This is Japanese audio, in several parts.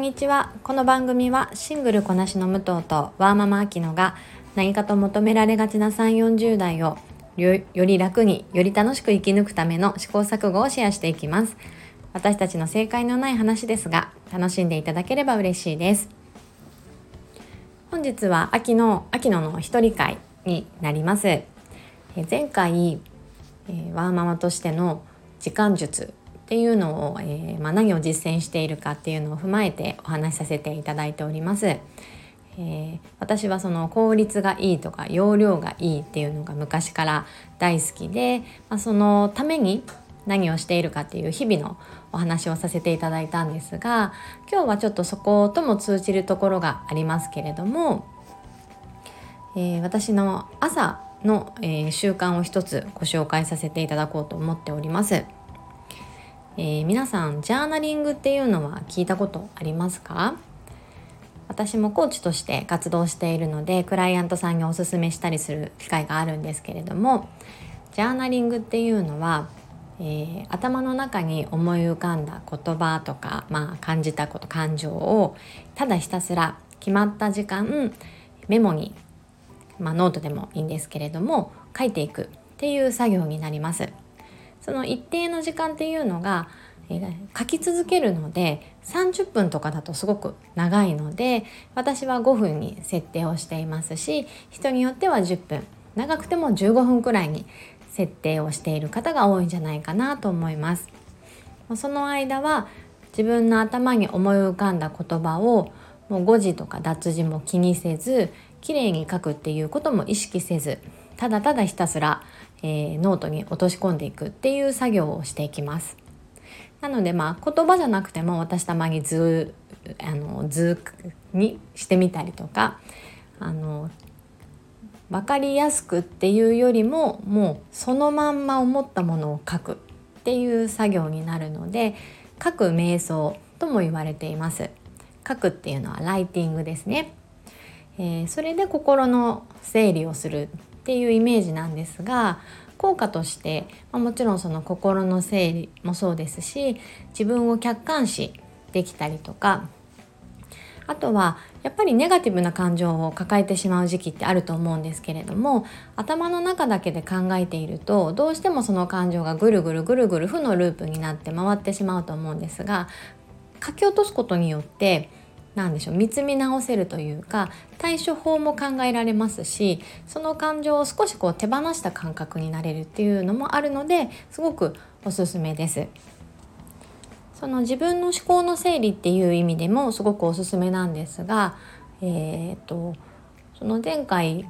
んにちは。この番組はシングルこなしの武藤とワーママアキノが何かと求められがちな3 4 0代をより楽により楽しく生き抜くための試行錯誤をシェアしていきます。私たちの正解のない話ですが楽しんでいただければ嬉しいです。本日は秋の秋野の一人会になります。え前回、えー、ワーママとしての時間術っていうのを、えー、まあ、何を実践しているかっていうのを踏まえてお話しさせていただいております。えー、私はその効率がいいとか容量がいいっていうのが昔から大好きで、まあ、そのために何をしているかっていう日々のお話をさせていただいたんですが今日はちょっとそことも通じるところがありますけれども、えー、私の朝の、えー、習慣を一つご紹介させていただこうと思っております。えー、皆さんジャーナリングっていうのは聞いたことありますか？私もコーチとして活動しているのでクライアントさんにおすすめしたりする機会があるんですけれどもジャーナリングっていうのは、えー、頭の中に思い浮かんだ言葉とか、まあ、感じたこと感情をただひたすら決まった時間メモに、まあ、ノートでもいいんですけれども書いていくっていう作業になります。その一定の時間っていうのが、えー、書き続けるので30分とかだとすごく長いので私は5分に設定をしていますし人によっては10分長くても15分くらいに設定をしている方が多いんじゃないかなと思います。その間は自分の頭に思い浮かんだ言葉をもう誤字とか脱字も気にせず綺麗に書くっていうことも意識せずただただひたすらえー、ノートに落とし込んでいくっていう作業をしていきます。なのでまあ言葉じゃなくても私たまに図あの図にしてみたりとかあの分かりやすくっていうよりももうそのまんま思ったものを書くっていう作業になるので書く瞑想とも言われています。書くっていうのはライティングですね。えー、それで心の整理をするっていうイメージなんですが効果として、ま、もちろんその心の整理もそうですし自分を客観視できたりとかあとはやっぱりネガティブな感情を抱えてしまう時期ってあると思うんですけれども頭の中だけで考えているとどうしてもその感情がぐるぐるぐるぐる負のループになって回ってしまうと思うんですが書き落とすことによって何でしょう見つめ直せるというか対処法も考えられますしその感情を少しこう手放した感覚になれるっていうのもあるのですごくおすすめです。その自分の思考の整理っていう意味でもすごくおすすめなんですが、えーと、その前回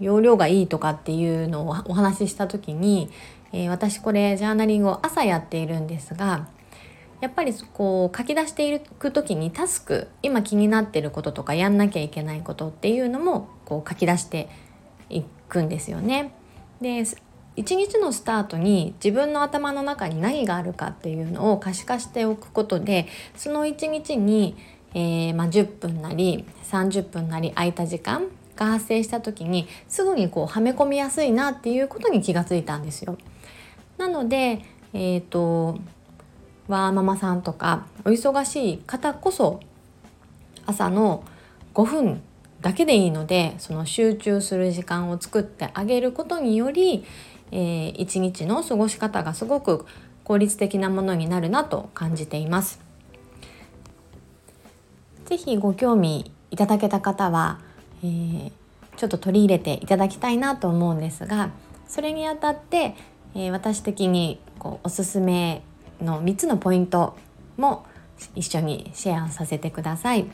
容量がいいとかっていうのをお話しした時に、えー、私これジャーナリングを朝やっているんですがやっぱりこう書き出していく時にタスク今気になってることとかやんなきゃいけないことっていうのもこう書き出していくんですよね。で一日のスタートに自分の頭の中に何があるかっていうのを可視化しておくことでその一日に、えー、まあ、10分なり30分なり空いた時間が発生した時にすぐにこうはめ込みやすいなっていうことに気がついたんですよ。なので、えーとワーママさんとかお忙しい方こそ朝の5分だけでいいのでその集中する時間を作ってあげることにより、えー、一日の過ごし方がすごく効率的なものになるなと感じています。ぜひご興味いただけた方は、えー、ちょっと取り入れていただきたいなと思うんですがそれにあたって、えー、私的にこうおすすめの3つのポイントも一緒にシェアさせてください。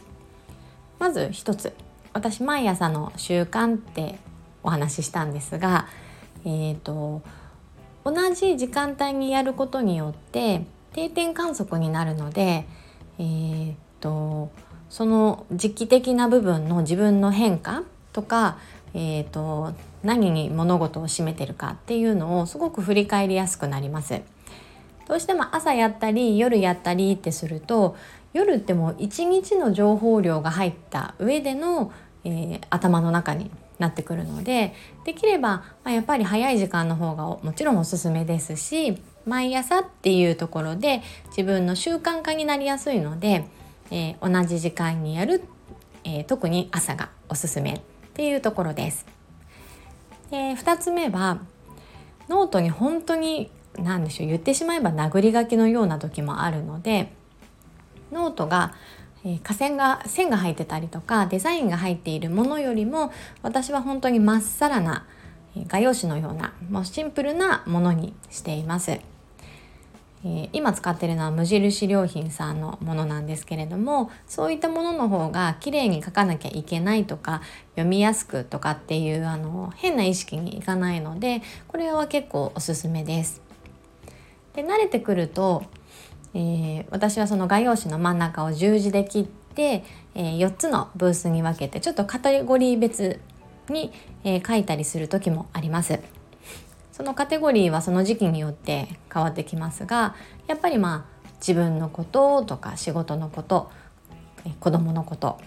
まず1つ私毎朝の習慣ってお話ししたんですが、えーと、同じ時間帯にやることによって定点観測になるので、えーと、その時期的な部分の自分の変化とか、えーと何に物事を占めてるかっていうのをすごく振り返りやすくなります。どうしても朝やったり夜やったりってすると夜ってもう一日の情報量が入った上での、えー、頭の中になってくるのでできれば、まあ、やっぱり早い時間の方がもちろんおすすめですし毎朝っていうところで自分の習慣化になりやすいので、えー、同じ時間にやる、えー、特に朝がおすすめっていうところです。で2つ目はノートに本当に何でしょう言ってしまえば殴り書きのような時もあるのでノートがえー、線が線が入ってたりとかデザインが入っているものよりも私は本当にまっさらな画用紙のようなもうシンプルなものにしています。え、今使ってるのは無印良品さんのものなんですけれどもそういったものの方が綺麗に書かなきゃいけないとか読みやすくとかっていうあの変な意識にいかないのでこれは結構おすすめです。で慣れてくるとえー、私はその画用紙の真ん中を十字で切って、えー、4つのブースに分けてちょっとカテゴリー別に、えー、書いたりする時もあります。そのカテゴリーはその時期によって変わってきますがやっぱりまあ自分のこととか仕事のこと子供のこと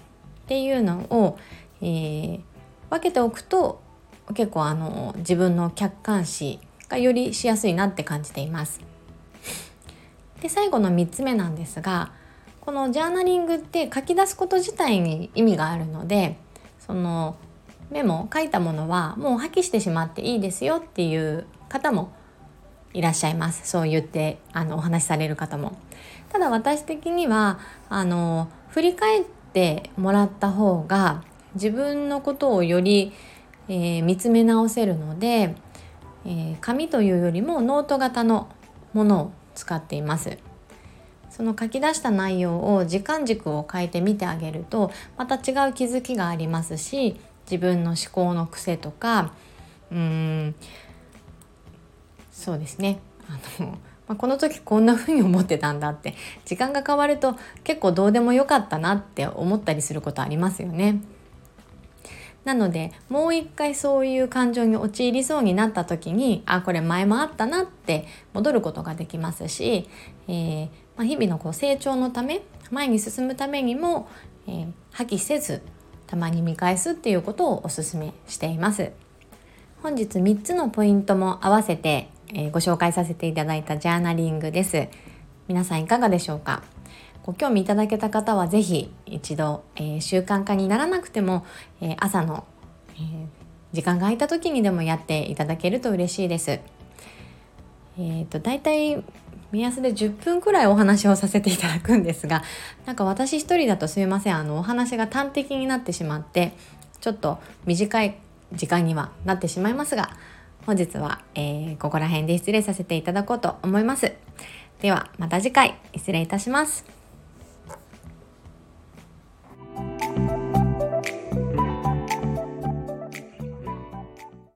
っていうのを、えー、分けておくと結構あの自分の客観視がよりしやすいなって感じています。で最後の3つ目なんですがこのジャーナリングって書き出すこと自体に意味があるのでそのメモ書いたものはもう破棄してしまっていいですよっていう方もいらっしゃいますそう言ってあのお話しされる方も。ただ私的にはあの振り返ってもらった方が自分のことをより、えー、見つめ直せるので、えー、紙というよりもノート型のものを使っていますその書き出した内容を時間軸を変えてみてあげるとまた違う気づきがありますし自分の思考の癖とかうーんそうですねあの、まあ、この時こんな風に思ってたんだって時間が変わると結構どうでもよかったなって思ったりすることありますよね。なのでもう一回そういう感情に陥りそうになった時にあこれ前もあったなって戻ることができますし、えー、まあ、日々のこう成長のため前に進むためにも、えー、破棄せずたまに見返すっていうことをおすすめしています。本日3つのポイントも合わせて、えー、ご紹介させていただいたジャーナリングです。皆さんいかがでしょうか？ご興味いただけた方は是非一度、えー、習慣化にならなくても、えー、朝の、えー、時間が空いた時にでもやっていただけると嬉しいです。えーと、大体目安で10分くらいお話をさせていただくんですがなんか私一人だとすいませんあのお話が端的になってしまってちょっと短い時間にはなってしまいますが本日は、えー、ここら辺で失礼させていただこうと思います。ではまた次回失礼いたします。